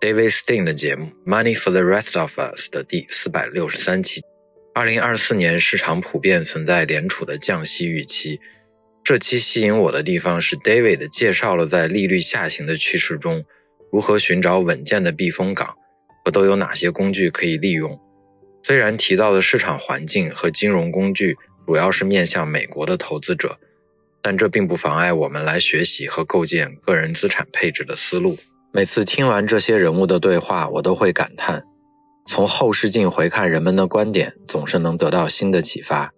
，David Sting 的节目《Money for the Rest of Us》的第四百六十三期。二零二四年市场普遍存在联储的降息预期。这期吸引我的地方是 David 介绍了在利率下行的趋势中，如何寻找稳健的避风港，和都有哪些工具可以利用。虽然提到的市场环境和金融工具主要是面向美国的投资者。但这并不妨碍我们来学习和构建个人资产配置的思路。每次听完这些人物的对话，我都会感叹：从后视镜回看人们的观点，总是能得到新的启发。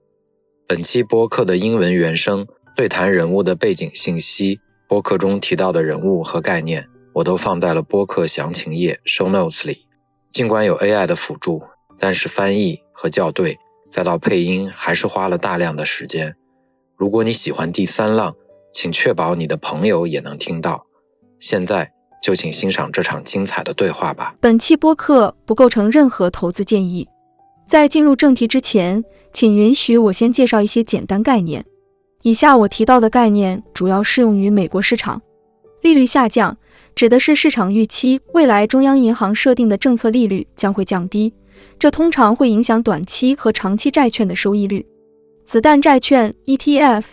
本期播客的英文原声对谈人物的背景信息，播客中提到的人物和概念，我都放在了播客详情页 （show notes） 里。尽管有 AI 的辅助，但是翻译和校对，再到配音，还是花了大量的时间。如果你喜欢第三浪，请确保你的朋友也能听到。现在就请欣赏这场精彩的对话吧。本期播客不构成任何投资建议。在进入正题之前，请允许我先介绍一些简单概念。以下我提到的概念主要适用于美国市场。利率下降指的是市场预期未来中央银行设定的政策利率将会降低，这通常会影响短期和长期债券的收益率。子弹债券 ETF，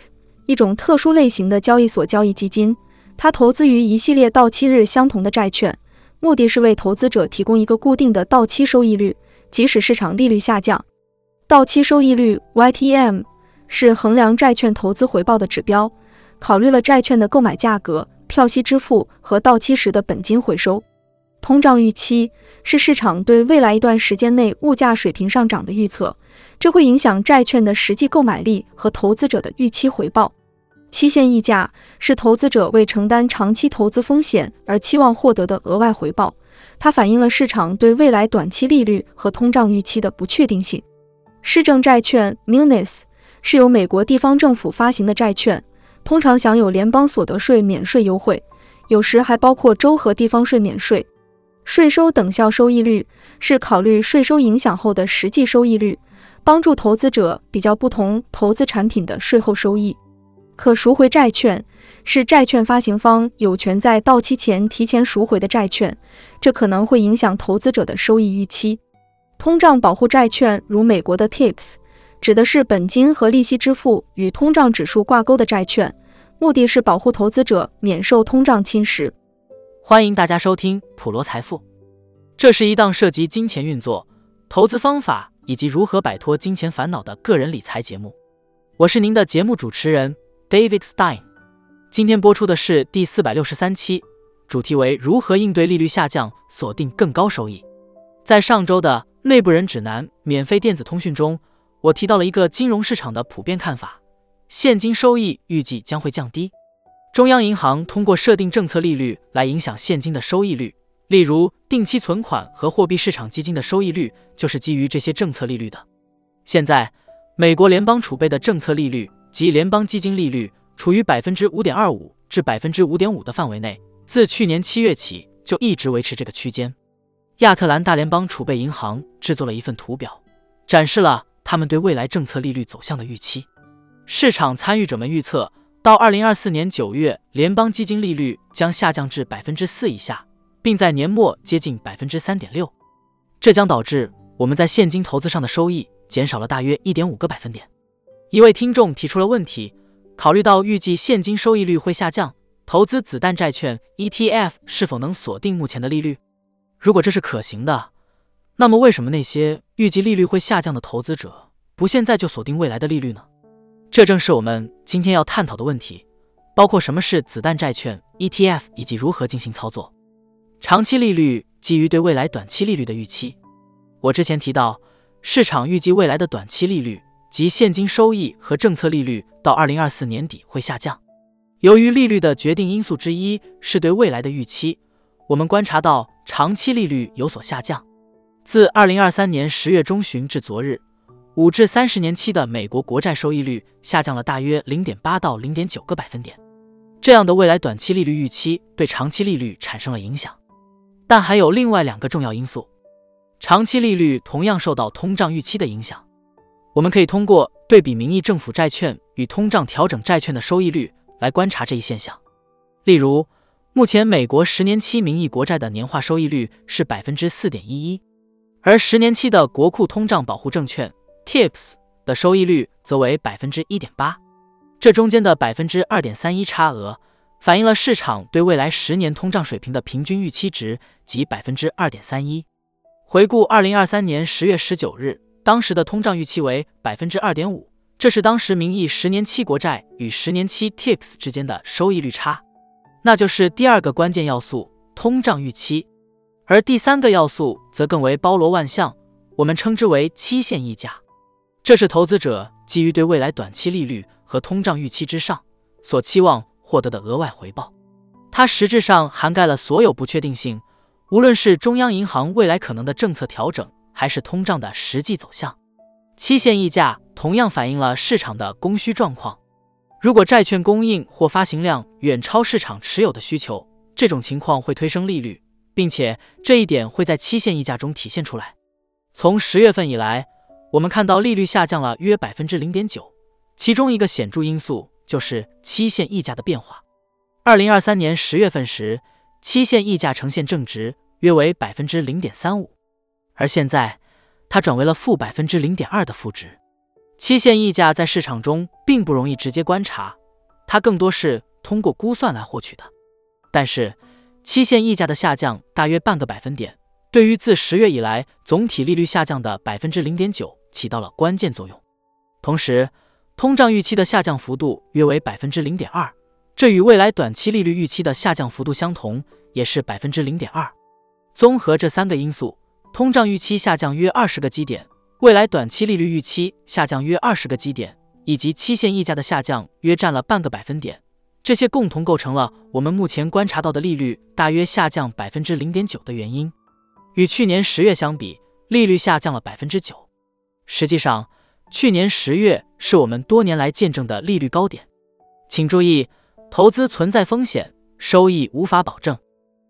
一种特殊类型的交易所交易基金，它投资于一系列到期日相同的债券，目的是为投资者提供一个固定的到期收益率，即使市场利率下降。到期收益率 YTM 是衡量债券投资回报的指标，考虑了债券的购买价格、票息支付和到期时的本金回收。通胀预期是市场对未来一段时间内物价水平上涨的预测。这会影响债券的实际购买力和投资者的预期回报。期限溢价是投资者为承担长期投资风险而期望获得的额外回报，它反映了市场对未来短期利率和通胀预期的不确定性。市政债券 （Munis） 是由美国地方政府发行的债券，通常享有联邦所得税免税优惠，有时还包括州和地方税免税。税收等效收益率是考虑税收影响后的实际收益率。帮助投资者比较不同投资产品的税后收益。可赎回债券是债券发行方有权在到期前提前赎回的债券，这可能会影响投资者的收益预期。通胀保护债券，如美国的 TIPS，指的是本金和利息支付与通胀指数挂钩的债券，目的是保护投资者免受通胀侵蚀。欢迎大家收听普罗财富，这是一档涉及金钱运作、投资方法。以及如何摆脱金钱烦恼的个人理财节目，我是您的节目主持人 David Stein。今天播出的是第四百六十三期，主题为如何应对利率下降，锁定更高收益。在上周的内部人指南免费电子通讯中，我提到了一个金融市场的普遍看法：现金收益预计将会降低。中央银行通过设定政策利率来影响现金的收益率。例如，定期存款和货币市场基金的收益率就是基于这些政策利率的。现在，美国联邦储备的政策利率及联邦基金利率处于百分之五点二五至百分之五点五的范围内，自去年七月起就一直维持这个区间。亚特兰大联邦储备银行制作了一份图表，展示了他们对未来政策利率走向的预期。市场参与者们预测，到二零二四年九月，联邦基金利率将下降至百分之四以下。并在年末接近百分之三点六，这将导致我们在现金投资上的收益减少了大约一点五个百分点。一位听众提出了问题：考虑到预计现金收益率会下降，投资子弹债券 ETF 是否能锁定目前的利率？如果这是可行的，那么为什么那些预计利率会下降的投资者不现在就锁定未来的利率呢？这正是我们今天要探讨的问题，包括什么是子弹债券 ETF 以及如何进行操作。长期利率基于对未来短期利率的预期。我之前提到，市场预计未来的短期利率即现金收益和政策利率到二零二四年底会下降。由于利率的决定因素之一是对未来的预期，我们观察到长期利率有所下降。自二零二三年十月中旬至昨日，五至三十年期的美国国债收益率下降了大约零点八到零点九个百分点。这样的未来短期利率预期对长期利率产生了影响，但还有另外两个重要因素，长期利率同样受到通胀预期的影响。我们可以通过对比名义政府债券与通胀调整债券的收益率来观察这一现象。例如，目前美国十年期名义国债的年化收益率是百分之四点一一。而十年期的国库通胀保护证券 （TIPS） 的收益率则为百分之一点八，这中间的百分之二点三一差额，反映了市场对未来十年通胀水平的平均预期值即百分之二点三一。回顾二零二三年十月十九日，当时的通胀预期为百分之二点五，这是当时名义十年期国债与十年期 TIPS 之间的收益率差，那就是第二个关键要素——通胀预期。而第三个要素则更为包罗万象，我们称之为期限溢价。这是投资者基于对未来短期利率和通胀预期之上所期望获得的额外回报。它实质上涵盖了所有不确定性，无论是中央银行未来可能的政策调整，还是通胀的实际走向。期限溢价同样反映了市场的供需状况。如果债券供应或发行量远超市场持有的需求，这种情况会推升利率。并且这一点会在期限溢价中体现出来。从十月份以来，我们看到利率下降了约百分之零点九，其中一个显著因素就是期限溢价的变化。二零二三年十月份时，期限溢价呈现正值，约为百分之零点三五，而现在它转为了负百分之零点二的负值。期限溢价在市场中并不容易直接观察，它更多是通过估算来获取的，但是。期限溢价的下降大约半个百分点，对于自十月以来总体利率下降的百分之零点九起到了关键作用。同时，通胀预期的下降幅度约为百分之零点二，这与未来短期利率预期的下降幅度相同，也是百分之零点二。综合这三个因素，通胀预期下降约二十个基点，未来短期利率预期下降约二十个基点，以及期限溢价的下降约占了半个百分点。这些共同构成了我们目前观察到的利率大约下降百分之零点九的原因。与去年十月相比，利率下降了百分之九。实际上，去年十月是我们多年来见证的利率高点。请注意，投资存在风险，收益无法保证。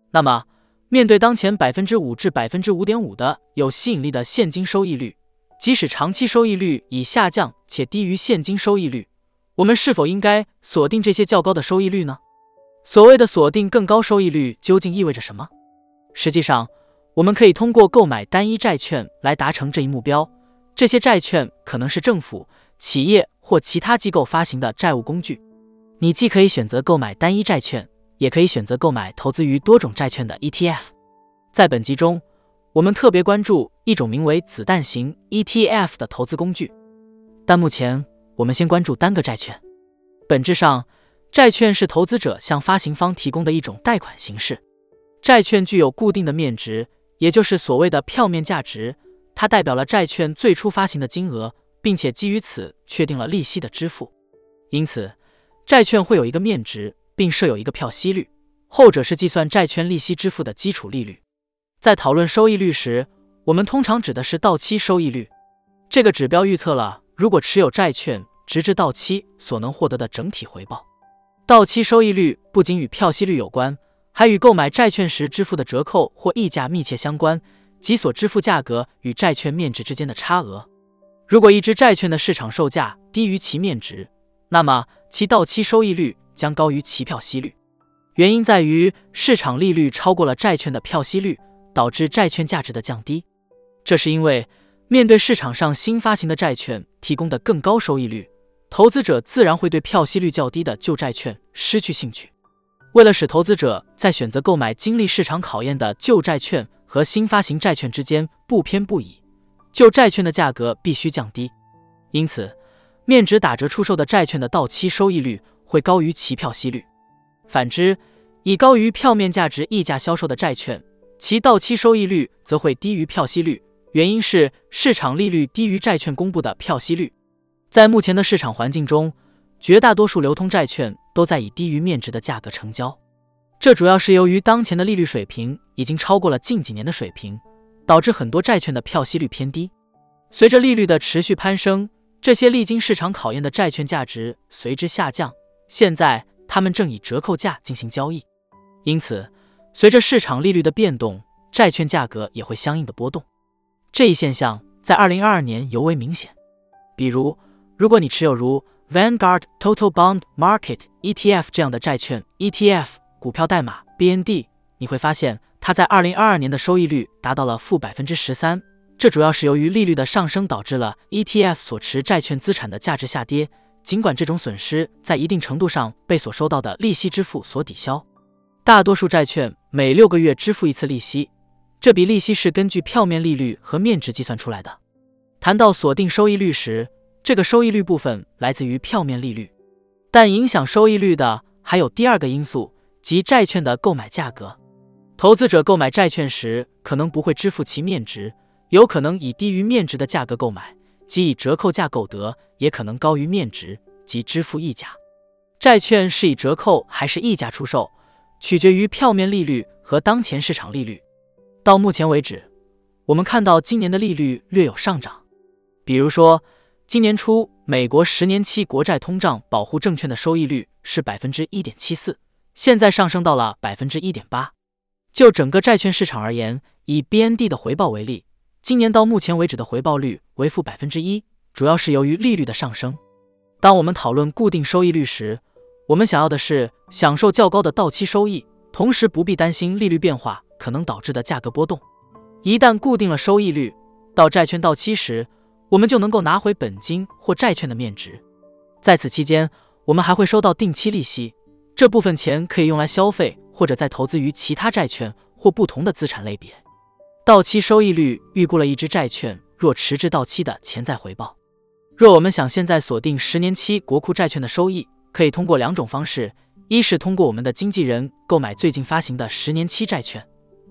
那么，面对当前百分之五至百分之五点五的有吸引力的现金收益率，即使长期收益率已下降且低于现金收益率。我们是否应该锁定这些较高的收益率呢？所谓的锁定更高收益率究竟意味着什么？实际上，我们可以通过购买单一债券来达成这一目标。这些债券可能是政府、企业或其他机构发行的债务工具。你既可以选择购买单一债券，也可以选择购买投资于多种债券的 ETF。在本集中，我们特别关注一种名为子弹型 ETF 的投资工具，但目前。我们先关注单个债券。本质上，债券是投资者向发行方提供的一种贷款形式。债券具有固定的面值，也就是所谓的票面价值，它代表了债券最初发行的金额，并且基于此确定了利息的支付。因此，债券会有一个面值，并设有一个票息率，后者是计算债券利息支付的基础利率。在讨论收益率时，我们通常指的是到期收益率。这个指标预测了如果持有债券。直至到期所能获得的整体回报，到期收益率不仅与票息率有关，还与购买债券时支付的折扣或溢价密切相关，即所支付价格与债券面值之间的差额。如果一只债券的市场售价低于其面值，那么其到期收益率将高于其票息率。原因在于市场利率超过了债券的票息率，导致债券价值的降低。这是因为面对市场上新发行的债券提供的更高收益率。投资者自然会对票息率较低的旧债券失去兴趣。为了使投资者在选择购买经历市场考验的旧债券和新发行债券之间不偏不倚，旧债券的价格必须降低。因此，面值打折出售的债券的到期收益率会高于其票息率。反之，以高于票面价值溢价销售的债券，其到期收益率则会低于票息率。原因是市场利率低于债券公布的票息率。在目前的市场环境中，绝大多数流通债券都在以低于面值的价格成交。这主要是由于当前的利率水平已经超过了近几年的水平，导致很多债券的票息率偏低。随着利率的持续攀升，这些历经市场考验的债券价值随之下降。现在，他们正以折扣价进行交易，因此，随着市场利率的变动，债券价格也会相应的波动。这一现象在二零二二年尤为明显。比如，如果你持有如 Vanguard Total Bond Market ETF 这样的债券 ETF，股票代码 BND，你会发现它在二零二二年的收益率达到了负百分之十三。这主要是由于利率的上升导致了 ETF 所持债券资产的价值下跌，尽管这种损失在一定程度上被所收到的利息支付所抵消。大多数债券每六个月支付一次利息，这笔利息是根据票面利率和面值计算出来的。谈到锁定收益率时，这个收益率部分来自于票面利率，但影响收益率的还有第二个因素，即债券的购买价格。投资者购买债券时，可能不会支付其面值。有可能以低于面值的价格购买，即以折扣价购得；也可能高于面值，即支付溢价。债券是以折扣还是溢价出售，取决于票面利率和当前市场利率。到目前为止，我们看到今年的利率略有上涨。比如说，今年初美国十年期国债通胀保护证券的收益率是百分之一点七四，现在上升到了百分之一点八。就整个债券市场而言，以 BND 的回报为例。今年到目前为止的回报率为负百分之一，主要是由于利率的上升。当我们讨论固定收益率时，我们想要的是享受较高的到期收益，同时不必担心利率变化可能导致的价格波动。一旦固定了收益率，到债券到期时，我们就能够拿回本金或债券的面值。在此期间，我们还会收到定期利息，这部分钱可以用来消费，或者再投资于其他债券或不同的资产类别。到期收益率预估了一只债券若迟至到期的潜在回报。若我们想现在锁定十年期国库债券的收益，可以通过两种方式：一是通过我们的经纪人购买最近发行的十年期债券；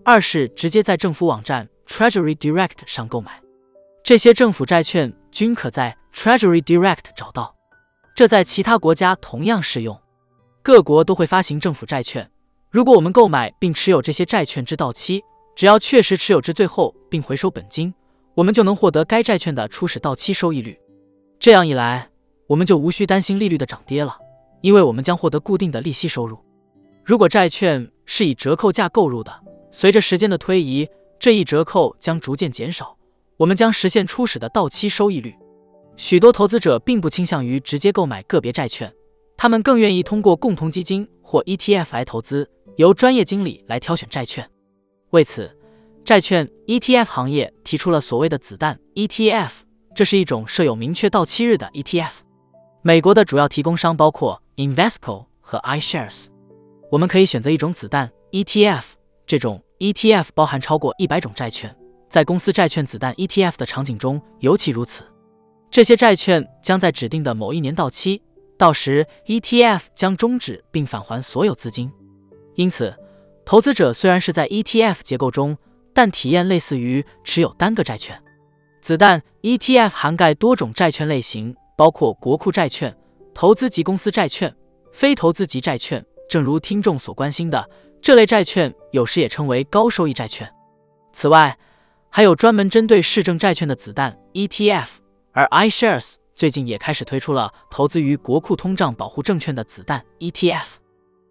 二是直接在政府网站 Treasury Direct 上购买。这些政府债券均可在 Treasury Direct 找到，这在其他国家同样适用。各国都会发行政府债券。如果我们购买并持有这些债券至到期，只要确实持有至最后并回收本金，我们就能获得该债券的初始到期收益率。这样一来，我们就无需担心利率的涨跌了，因为我们将获得固定的利息收入。如果债券是以折扣价购入的，随着时间的推移，这一折扣将逐渐减少，我们将实现初始的到期收益率。许多投资者并不倾向于直接购买个别债券，他们更愿意通过共同基金或 ETF 来投资，由专业经理来挑选债券。为此，债券 ETF 行业提出了所谓的“子弹 ETF”，这是一种设有明确到期日的 ETF。美国的主要提供商包括 Invesco 和 iShares。我们可以选择一种子弹 ETF，这种 ETF 包含超过一百种债券，在公司债券子弹 ETF 的场景中尤其如此。这些债券将在指定的某一年到期，到时 ETF 将终止并返还所有资金。因此。投资者虽然是在 ETF 结构中，但体验类似于持有单个债券。子弹 ETF 涵盖多种债券类型，包括国库债券、投资级公司债券、非投资级债券。正如听众所关心的，这类债券有时也称为高收益债券。此外，还有专门针对市政债券的子弹 ETF，而 iShares 最近也开始推出了投资于国库通胀保护证券的子弹 ETF。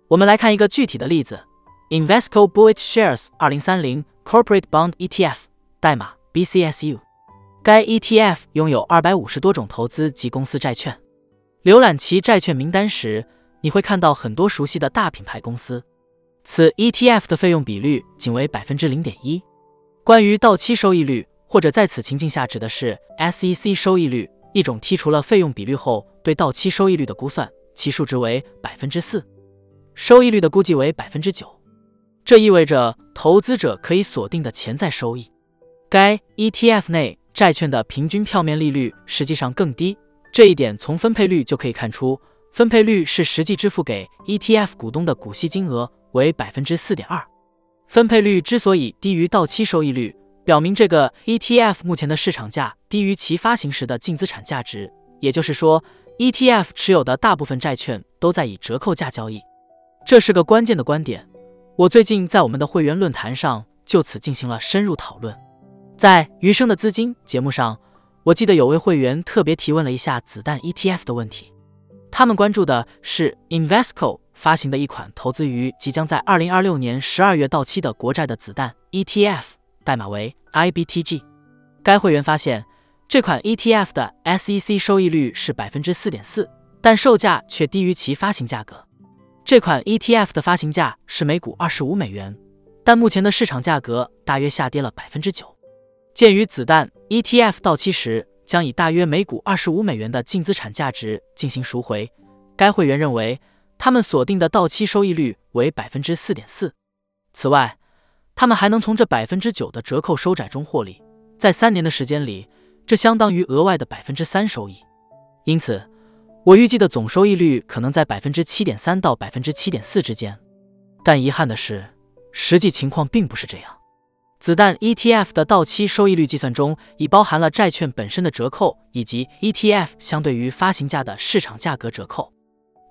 我们来看一个具体的例子。Invesco Bullet Shares 二零三零 Corporate Bond ETF 代码 BCSU，该 ETF 拥有二百五十多种投资及公司债券。浏览其债券名单时，你会看到很多熟悉的大品牌公司。此 ETF 的费用比率仅为百分之零点一。关于到期收益率，或者在此情境下指的是 SEC 收益率，一种剔除了费用比率后对到期收益率的估算，其数值为百分之四，收益率的估计为百分之九。这意味着投资者可以锁定的潜在收益。该 ETF 内债券的平均票面利率实际上更低，这一点从分配率就可以看出。分配率是实际支付给 ETF 股东的股息金额为百分之四点二。分配率之所以低于到期收益率，表明这个 ETF 目前的市场价低于其发行时的净资产价值，也就是说，ETF 持有的大部分债券都在以折扣价交易。这是个关键的观点。我最近在我们的会员论坛上就此进行了深入讨论。在余生的资金节目上，我记得有位会员特别提问了一下子弹 ETF 的问题。他们关注的是 Invesco 发行的一款投资于即将在二零二六年十二月到期的国债的子弹 ETF，代码为 IBTG。该会员发现，这款 ETF 的 SEC 收益率是百分之四点四，但售价却低于其发行价格。这款 ETF 的发行价是每股二十五美元，但目前的市场价格大约下跌了百分之九。鉴于子弹 ETF 到期时将以大约每股二十五美元的净资产价值进行赎回，该会员认为他们锁定的到期收益率为百分之四点四。此外，他们还能从这百分之九的折扣收窄中获利，在三年的时间里，这相当于额外的百分之三收益。因此，我预计的总收益率可能在百分之七点三到百分之七点四之间。但遗憾的是，实际情况并不是这样。子弹 ETF 的到期收益率计算中已包含了债券本身的折扣以及 ETF 相对于发行价的市场价格折扣，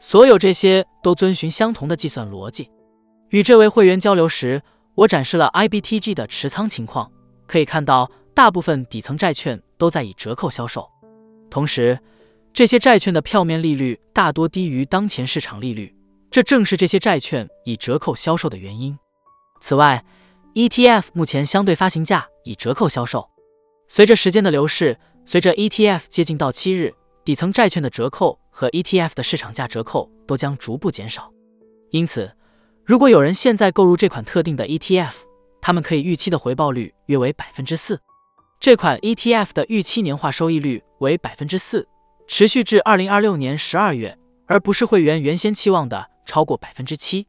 所有这些都遵循相同的计算逻辑。与这位会员交流时，我展示了 IBTG 的持仓情况，可以看到大部分底层债券都在以折扣销售，同时这些债券的票面利率大多低于当前市场利率，这正是这些债券以折扣销售的原因。此外，ETF 目前相对发行价以折扣销售，随着时间的流逝，随着 ETF 接近到期日，底层债券的折扣和 ETF 的市场价折扣都将逐步减少。因此，如果有人现在购入这款特定的 ETF，他们可以预期的回报率约为百分之四。这款 ETF 的预期年化收益率为百分之四，持续至二零二六年十二月，而不是会员原先期望的超过百分之七。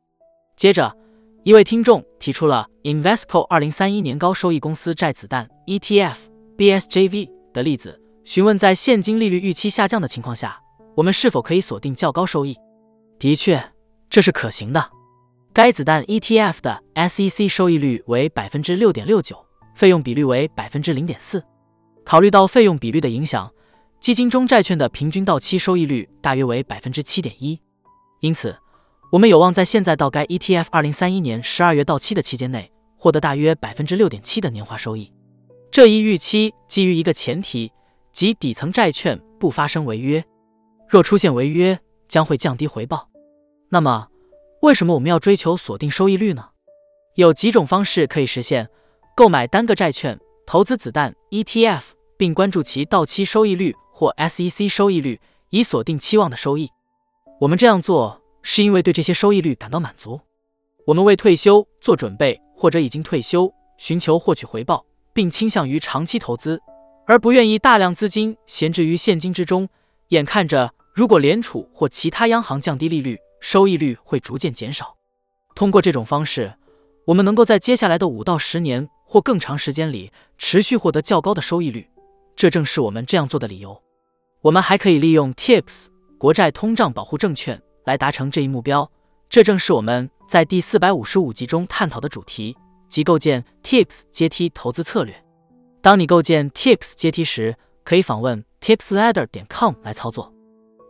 接着。一位听众提出了 Invesco 二零三一年高收益公司债子弹 ETF BSJV 的例子，询问在现金利率预期下降的情况下，我们是否可以锁定较高收益？的确，这是可行的。该子弹 ETF 的 SEC 收益率为百分之六点六九，费用比率为百分之零点四。考虑到费用比率的影响，基金中债券的平均到期收益率大约为百分之七点一，因此。我们有望在现在到该 ETF 二零三一年十二月到期的期间内，获得大约百分之六点七的年化收益。这一预期基于一个前提，即底层债券不发生违约。若出现违约，将会降低回报。那么，为什么我们要追求锁定收益率呢？有几种方式可以实现：购买单个债券，投资子弹 ETF，并关注其到期收益率或 SEC 收益率，以锁定期望的收益。我们这样做。是因为对这些收益率感到满足，我们为退休做准备，或者已经退休，寻求获取回报，并倾向于长期投资，而不愿意大量资金闲置于现金之中。眼看着，如果联储或其他央行降低利率，收益率会逐渐减少。通过这种方式，我们能够在接下来的五到十年或更长时间里持续获得较高的收益率。这正是我们这样做的理由。我们还可以利用 TIPS 国债通胀保护证券。来达成这一目标，这正是我们在第四百五十五集中探讨的主题，即构建 TIPS 阶梯投资策略。当你构建 TIPS 阶梯时，可以访问 tipsladder 点 com 来操作。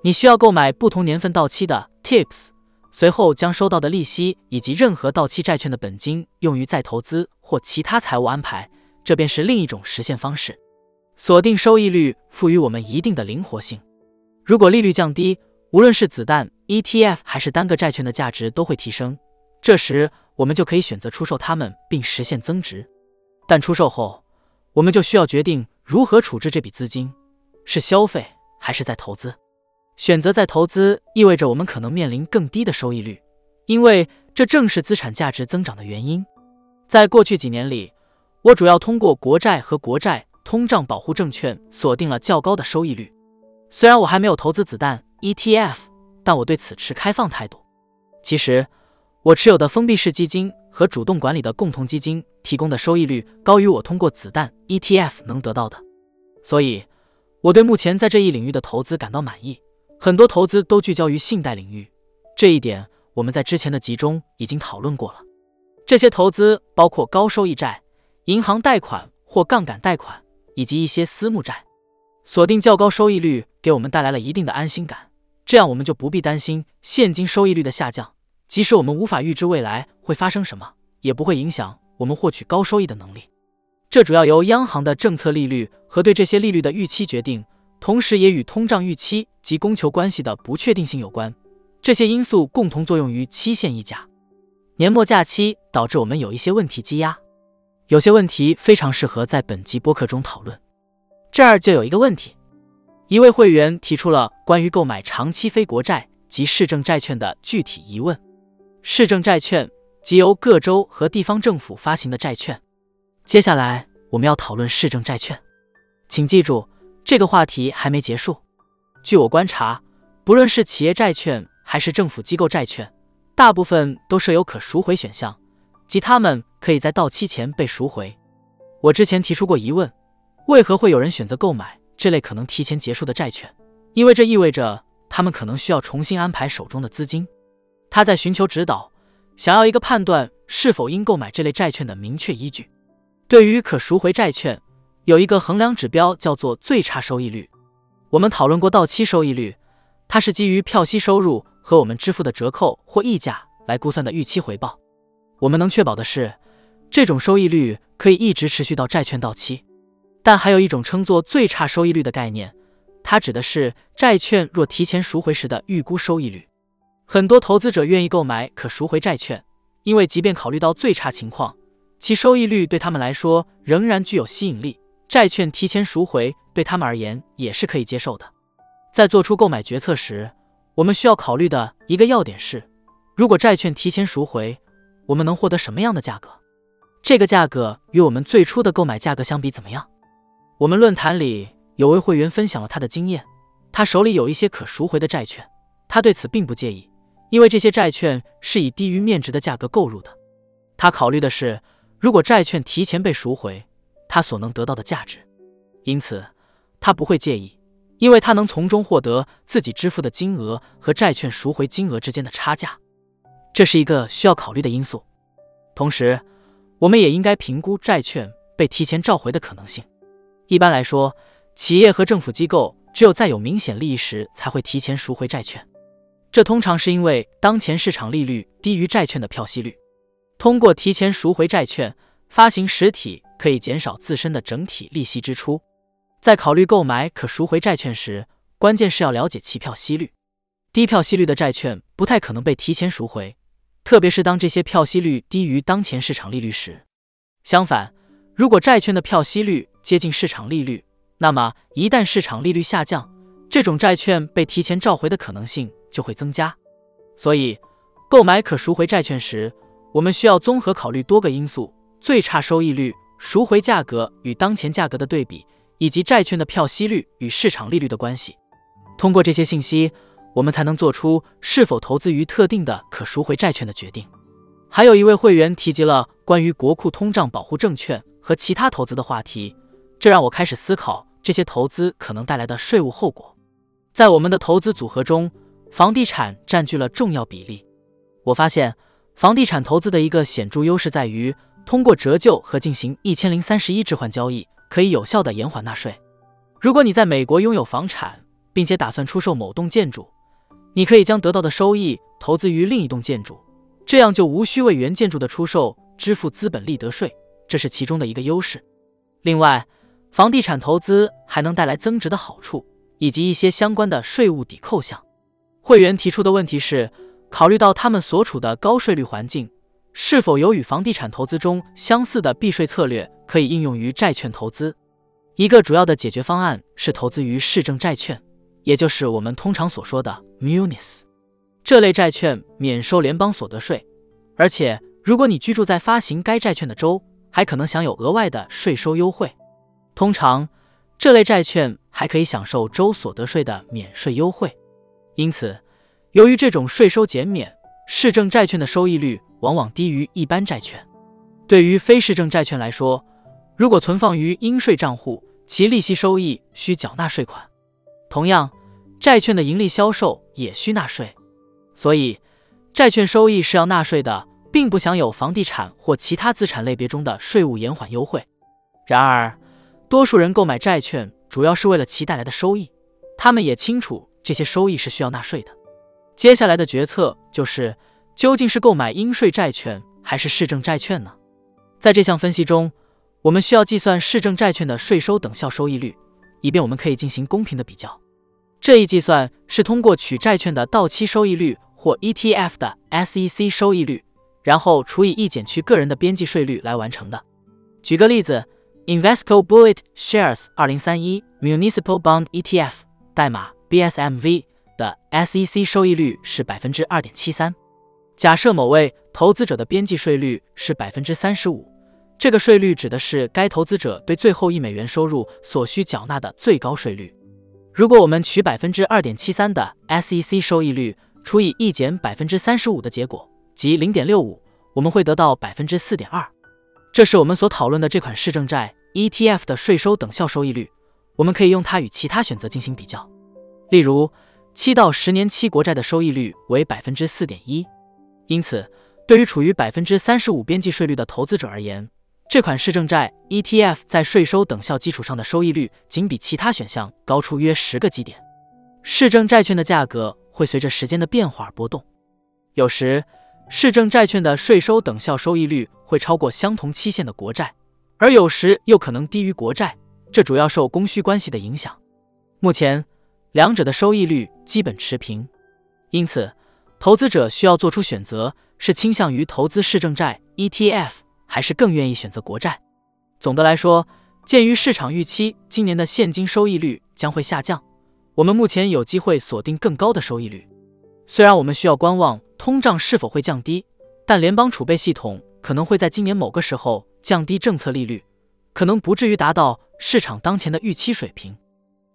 你需要购买不同年份到期的 TIPS，随后将收到的利息以及任何到期债券的本金用于再投资或其他财务安排，这便是另一种实现方式。锁定收益率赋予我们一定的灵活性。如果利率降低，无论是子弹 ETF 还是单个债券的价值都会提升，这时我们就可以选择出售它们并实现增值。但出售后，我们就需要决定如何处置这笔资金，是消费还是在投资。选择在投资意味着我们可能面临更低的收益率，因为这正是资产价值增长的原因。在过去几年里，我主要通过国债和国债通胀保护证券锁定了较高的收益率。虽然我还没有投资子弹。ETF，但我对此持开放态度。其实，我持有的封闭式基金和主动管理的共同基金提供的收益率高于我通过子弹 ETF 能得到的，所以我对目前在这一领域的投资感到满意。很多投资都聚焦于信贷领域，这一点我们在之前的集中已经讨论过了。这些投资包括高收益债、银行贷款或杠杆贷款，以及一些私募债。锁定较高收益率给我们带来了一定的安心感。这样，我们就不必担心现金收益率的下降，即使我们无法预知未来会发生什么，也不会影响我们获取高收益的能力。这主要由央行的政策利率和对这些利率的预期决定，同时也与通胀预期及供求关系的不确定性有关。这些因素共同作用于期限溢价。年末假期导致我们有一些问题积压，有些问题非常适合在本集播客中讨论。这儿就有一个问题。一位会员提出了关于购买长期非国债及市政债券的具体疑问。市政债券即由各州和地方政府发行的债券。接下来我们要讨论市政债券，请记住，这个话题还没结束。据我观察，不论是企业债券还是政府机构债券，大部分都设有可赎回选项，即它们可以在到期前被赎回。我之前提出过疑问，为何会有人选择购买？这类可能提前结束的债券，因为这意味着他们可能需要重新安排手中的资金。他在寻求指导，想要一个判断是否应购买这类债券的明确依据。对于可赎回债券，有一个衡量指标叫做最差收益率。我们讨论过到期收益率，它是基于票息收入和我们支付的折扣或溢价来估算的预期回报。我们能确保的是，这种收益率可以一直持续到债券到期。但还有一种称作最差收益率的概念，它指的是债券若提前赎回时的预估收益率。很多投资者愿意购买可赎回债券，因为即便考虑到最差情况，其收益率对他们来说仍然具有吸引力。债券提前赎回对他们而言也是可以接受的。在做出购买决策时，我们需要考虑的一个要点是：如果债券提前赎回，我们能获得什么样的价格？这个价格与我们最初的购买价格相比怎么样？我们论坛里有位会员分享了他的经验，他手里有一些可赎回的债券，他对此并不介意，因为这些债券是以低于面值的价格购入的。他考虑的是，如果债券提前被赎回，他所能得到的价值，因此他不会介意，因为他能从中获得自己支付的金额和债券赎回金额之间的差价，这是一个需要考虑的因素。同时，我们也应该评估债券被提前召回的可能性。一般来说，企业和政府机构只有在有明显利益时才会提前赎回债券。这通常是因为当前市场利率低于债券的票息率。通过提前赎回债券，发行实体可以减少自身的整体利息支出。在考虑购买可赎回债券时，关键是要了解其票息率。低票息率的债券不太可能被提前赎回，特别是当这些票息率低于当前市场利率时。相反，如果债券的票息率接近市场利率，那么一旦市场利率下降，这种债券被提前召回的可能性就会增加。所以，购买可赎回债券时，我们需要综合考虑多个因素：最差收益率、赎回价格与当前价格的对比，以及债券的票息率与市场利率的关系。通过这些信息，我们才能做出是否投资于特定的可赎回债券的决定。还有一位会员提及了关于国库通胀保护证券。和其他投资的话题，这让我开始思考这些投资可能带来的税务后果。在我们的投资组合中，房地产占据了重要比例。我发现，房地产投资的一个显著优势在于，通过折旧和进行一千零三十一置换交易，可以有效地延缓纳税。如果你在美国拥有房产，并且打算出售某栋建筑，你可以将得到的收益投资于另一栋建筑，这样就无需为原建筑的出售支付资本利得税。这是其中的一个优势。另外，房地产投资还能带来增值的好处，以及一些相关的税务抵扣项。会员提出的问题是：考虑到他们所处的高税率环境，是否有与房地产投资中相似的避税策略可以应用于债券投资？一个主要的解决方案是投资于市政债券，也就是我们通常所说的 munis。这类债券免收联邦所得税，而且如果你居住在发行该债券的州，还可能享有额外的税收优惠，通常这类债券还可以享受州所得税的免税优惠。因此，由于这种税收减免，市政债券的收益率往往低于一般债券。对于非市政债券来说，如果存放于应税账户，其利息收益需缴纳税款。同样，债券的盈利销售也需纳税，所以债券收益是要纳税的。并不享有房地产或其他资产类别中的税务延缓优惠。然而，多数人购买债券主要是为了其带来的收益，他们也清楚这些收益是需要纳税的。接下来的决策就是，究竟是购买应税债券还是市政债券呢？在这项分析中，我们需要计算市政债券的税收等效收益率，以便我们可以进行公平的比较。这一计算是通过取债券的到期收益率或 ETF 的 SEC 收益率，然后除以一减去个人的边际税率来完成的。举个例子，Invesco Bullet Shares 2031 Municipal Bond ETF 代码 BSMV 的 SEC 收益率是百分之二点七三。假设某位投资者的边际税率是百分之三十五，这个税率指的是该投资者对最后一美元收入所需缴纳的最高税率。如果我们取百分之二点七三的 SEC 收益率除以一减百分之三十五的结果，即零点六五，我们会得到百分之四点二。这是我们所讨论的这款市政债 ETF 的税收等效收益率。我们可以用它与其他选择进行比较，例如七到十年期国债的收益率为百分之四点一。因此，对于处于百分之三十五边际税率的投资者而言，这款市政债 ETF 在税收等效基础上的收益率仅比其他选项高出约十个基点。市政债券的价格会随着时间的变化而波动，有时市政债券的税收等效收益率会超过相同期限的国债，而有时又可能低于国债，这主要受供需关系的影响。目前，两者的收益率基本持平，因此投资者需要做出选择：是倾向于投资市政债 ETF。还是更愿意选择国债。总的来说，鉴于市场预期今年的现金收益率将会下降，我们目前有机会锁定更高的收益率。虽然我们需要观望通胀是否会降低，但联邦储备系统可能会在今年某个时候降低政策利率，可能不至于达到市场当前的预期水平。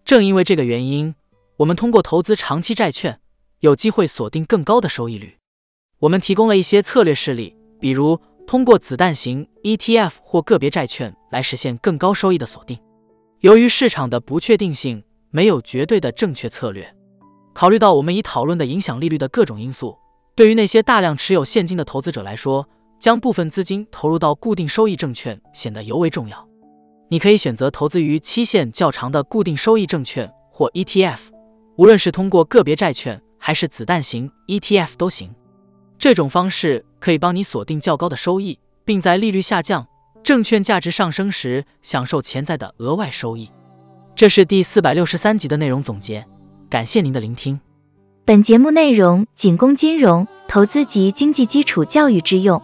正因为这个原因，我们通过投资长期债券有机会锁定更高的收益率。我们提供了一些策略事例，比如。通过子弹型 ETF 或个别债券来实现更高收益的锁定。由于市场的不确定性，没有绝对的正确策略。考虑到我们已讨论的影响利率的各种因素，对于那些大量持有现金的投资者来说，将部分资金投入到固定收益证券显得尤为重要。你可以选择投资于期限较长的固定收益证券或 ETF，无论是通过个别债券还是子弹型 ETF 都行。这种方式可以帮你锁定较高的收益，并在利率下降、证券价值上升时享受潜在的额外收益。这是第四百六十三集的内容总结，感谢您的聆听。本节目内容仅供金融投资及经济基础教育之用。